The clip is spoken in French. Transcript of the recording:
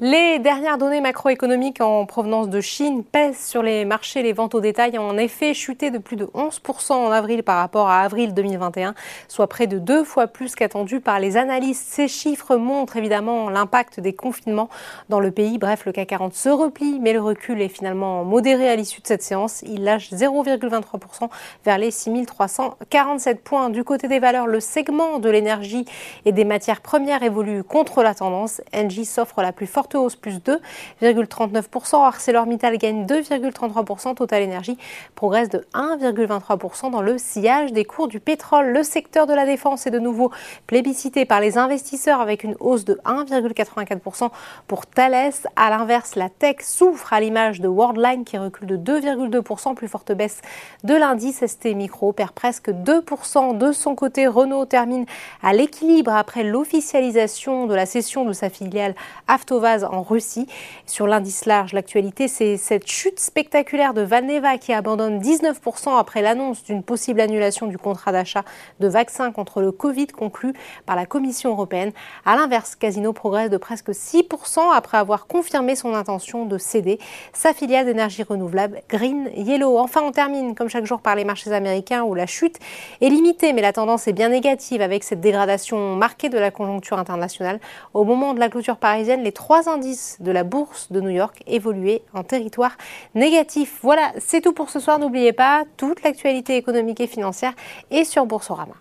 Les dernières données macroéconomiques en provenance de Chine pèsent sur les marchés. Les ventes au détail ont en effet chuté de plus de 11% en avril par rapport à avril 2021, soit près de deux fois plus qu'attendu par les analystes. Ces chiffres montrent évidemment l'impact des confinements dans le pays. Bref, le CAC 40 se replie, mais le recul est finalement modéré à l'issue de cette séance. Il lâche 0,23% vers les 6347 points. Du côté des valeurs, le segment de l'énergie et des matières premières évolue contre la tendance. S'offre la plus forte hausse, plus 2,39%. ArcelorMittal gagne 2,33%. Total Energy progresse de 1,23% dans le sillage des cours du pétrole. Le secteur de la défense est de nouveau plébiscité par les investisseurs avec une hausse de 1,84% pour Thales. À l'inverse, la tech souffre à l'image de Worldline qui recule de 2,2%. Plus forte baisse de l'indice ST Micro perd presque 2%. De son côté, Renault termine à l'équilibre après l'officialisation de la cession de sa filiale Avtovaz en Russie. Sur l'indice large, l'actualité, c'est cette chute spectaculaire de Valneva qui abandonne 19% après l'annonce d'une possible annulation du contrat d'achat de vaccins contre le Covid conclu par la Commission européenne. À l'inverse, Casino progresse de presque 6% après avoir confirmé son intention de céder sa filiale d'énergie renouvelable Green Yellow. Enfin, on termine comme chaque jour par les marchés américains où la chute est limitée, mais la tendance est bien négative avec cette dégradation marquée de la conjoncture internationale. Au moment de la clôture parisienne, les trois indices de la bourse de New York évoluaient en territoire négatif. Voilà, c'est tout pour ce soir. N'oubliez pas, toute l'actualité économique et financière est sur Boursorama.